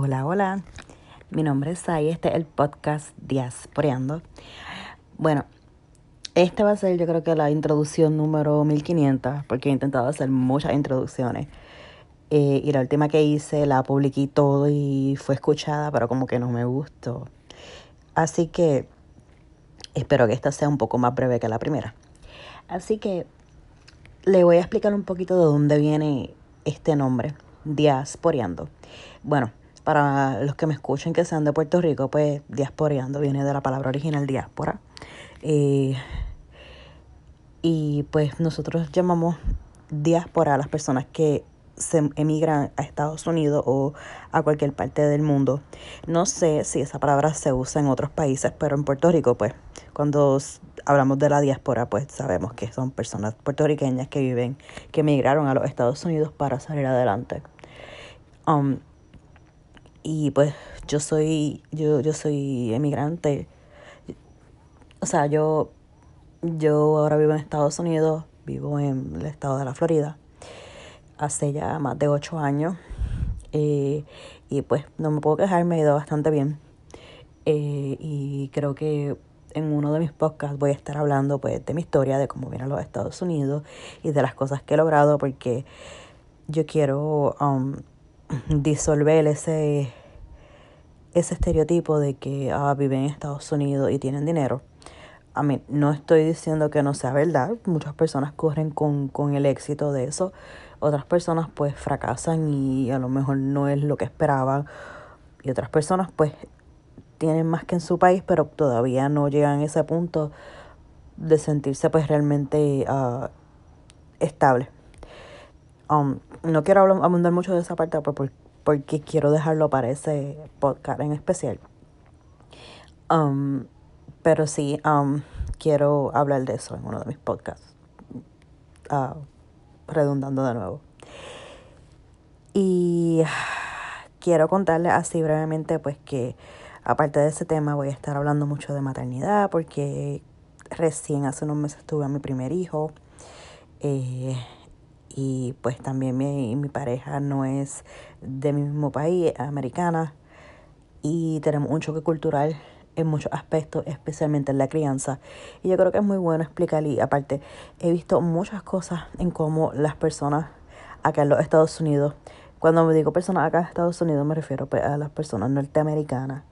Hola, hola. Mi nombre es Sai, este es el podcast Diasporeando. Bueno, este va a ser yo creo que la introducción número 1500, porque he intentado hacer muchas introducciones. Eh, y la última que hice la publiqué todo y fue escuchada, pero como que no me gustó. Así que espero que esta sea un poco más breve que la primera. Así que le voy a explicar un poquito de dónde viene este nombre, Diasporeando. Bueno, para los que me escuchen que sean de Puerto Rico, pues diasporeando viene de la palabra original diáspora. Eh, y pues nosotros llamamos diáspora a las personas que se emigran a Estados Unidos o a cualquier parte del mundo. No sé si esa palabra se usa en otros países, pero en Puerto Rico, pues, cuando hablamos de la diáspora, pues sabemos que son personas puertorriqueñas que viven, que emigraron a los Estados Unidos para salir adelante. Um, y pues yo soy, yo, yo soy emigrante. O sea, yo, yo ahora vivo en Estados Unidos, vivo en el estado de la Florida, hace ya más de ocho años. Eh, y pues no me puedo quejar, me ha ido bastante bien. Eh, y creo que en uno de mis podcasts voy a estar hablando pues de mi historia, de cómo vine a los Estados Unidos y de las cosas que he logrado, porque yo quiero um, disolver ese, ese estereotipo de que ah, viven en Estados Unidos y tienen dinero. A mí no estoy diciendo que no sea verdad, muchas personas corren con, con el éxito de eso, otras personas pues fracasan y a lo mejor no es lo que esperaban y otras personas pues tienen más que en su país pero todavía no llegan a ese punto de sentirse pues realmente uh, estable. Um, no quiero abundar mucho de esa parte porque, quiero dejarlo para ese podcast en especial. Um, pero sí, um, quiero hablar de eso en uno de mis podcasts. Uh, redundando de nuevo. Y quiero contarles así brevemente, pues que aparte de ese tema voy a estar hablando mucho de maternidad, porque recién hace unos meses tuve a mi primer hijo. Eh, y pues también mi, mi pareja no es de mi mismo país, es americana y tenemos un choque cultural en muchos aspectos, especialmente en la crianza. Y yo creo que es muy bueno explicar y aparte he visto muchas cosas en cómo las personas acá en los Estados Unidos, cuando me digo personas acá en Estados Unidos me refiero pues, a las personas norteamericanas,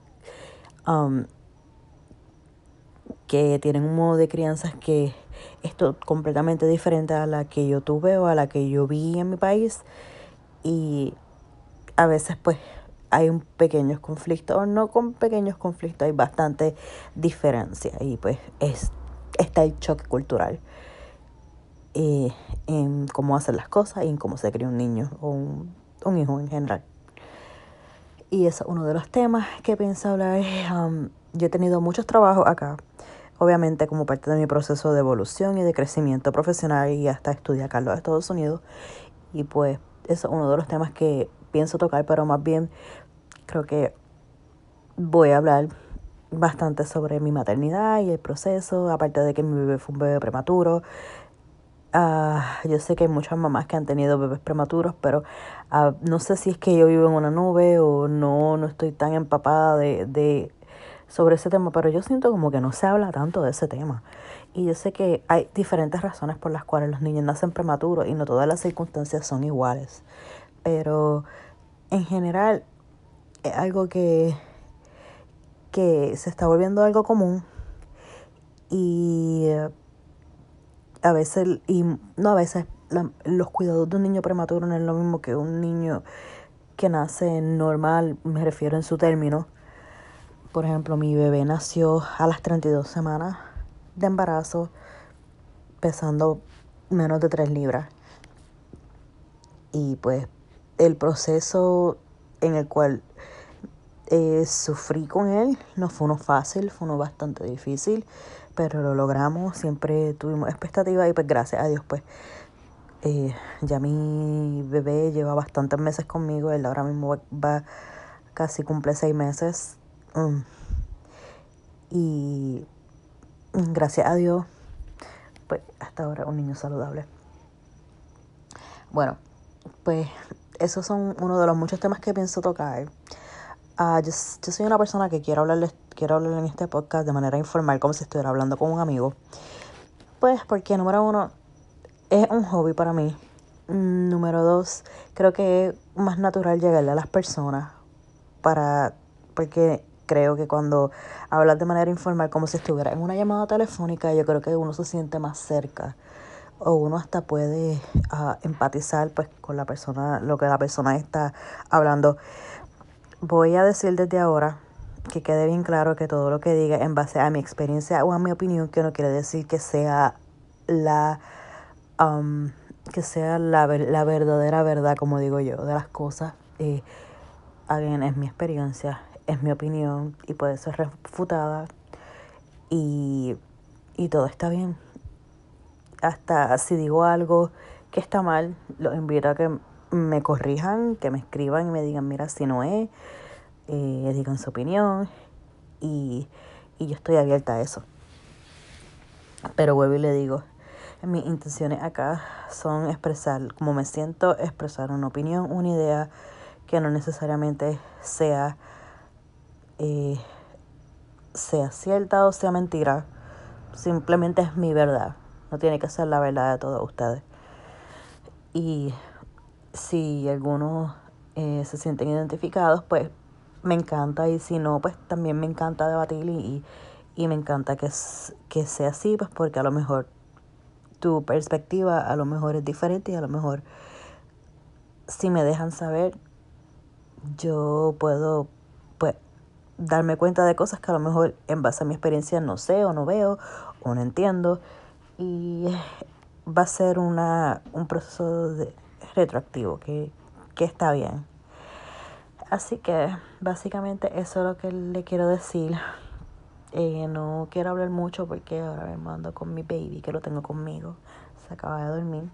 um, que tienen un modo de crianza que esto completamente diferente a la que yo tuve o a la que yo vi en mi país. Y a veces pues hay un pequeños conflictos o no con pequeños conflictos hay bastante diferencia. Y pues es está el choque cultural eh, en cómo hacer las cosas y en cómo se cría un niño o un, hijo en general. Y es uno de los temas que pienso hablar. Um, yo he tenido muchos trabajos acá obviamente como parte de mi proceso de evolución y de crecimiento profesional y hasta estudiar acá en los Estados Unidos. Y pues eso es uno de los temas que pienso tocar, pero más bien creo que voy a hablar bastante sobre mi maternidad y el proceso, aparte de que mi bebé fue un bebé prematuro. Ah, yo sé que hay muchas mamás que han tenido bebés prematuros, pero uh, no sé si es que yo vivo en una nube o no, no estoy tan empapada de, de sobre ese tema, pero yo siento como que no se habla tanto de ese tema. Y yo sé que hay diferentes razones por las cuales los niños nacen prematuros y no todas las circunstancias son iguales. Pero en general es algo que, que se está volviendo algo común y a veces, y no a veces, los cuidados de un niño prematuro no es lo mismo que un niño que nace normal, me refiero en su término, por ejemplo, mi bebé nació a las 32 semanas de embarazo, pesando menos de 3 libras. Y pues el proceso en el cual eh, sufrí con él no fue uno fácil, fue uno bastante difícil, pero lo logramos, siempre tuvimos expectativas y pues gracias a Dios pues eh, ya mi bebé lleva bastantes meses conmigo, él ahora mismo va casi cumple seis meses Mm. Y gracias a Dios, pues hasta ahora un niño saludable. Bueno, pues esos son uno de los muchos temas que pienso tocar. Uh, yo, yo, soy una persona que quiero hablarles, quiero hablar en este podcast de manera informal, como si estuviera hablando con un amigo. Pues porque número uno, es un hobby para mí. Mm, número dos, creo que es más natural llegarle a las personas para, porque creo que cuando hablas de manera informal, como si estuviera en una llamada telefónica, yo creo que uno se siente más cerca o uno hasta puede uh, empatizar pues con la persona, lo que la persona está hablando. Voy a decir desde ahora que quede bien claro que todo lo que diga en base a mi experiencia o a mi opinión, que no quiere decir que sea la um, que sea la, la, verdadera verdad, como digo yo, de las cosas. Eh, es mi experiencia, es mi opinión y puede ser refutada y, y todo está bien. Hasta si digo algo que está mal, los invito a que me corrijan, que me escriban y me digan, mira, si no es, eh, digan su opinión y, y yo estoy abierta a eso. Pero vuelvo y le digo, mis intenciones acá son expresar como me siento, expresar una opinión, una idea que no necesariamente sea, eh, sea cierta o sea mentira, simplemente es mi verdad, no tiene que ser la verdad de todos ustedes. Y si algunos eh, se sienten identificados, pues me encanta y si no, pues también me encanta debatir y, y me encanta que, que sea así, pues porque a lo mejor tu perspectiva a lo mejor es diferente y a lo mejor si me dejan saber, yo puedo darme cuenta de cosas que a lo mejor en base a mi experiencia no sé o no veo o no entiendo y va a ser una, un proceso de, retroactivo, que, que está bien. Así que básicamente eso es lo que le quiero decir. Eh, no quiero hablar mucho porque ahora me mando con mi baby que lo tengo conmigo. Se acaba de dormir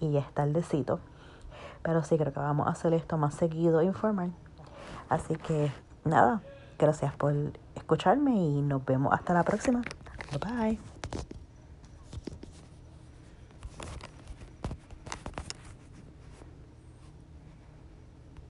y ya es tardecito. Pero sí creo que vamos a hacer esto más seguido informal. Así que nada, gracias por escucharme y nos vemos hasta la próxima. Bye bye.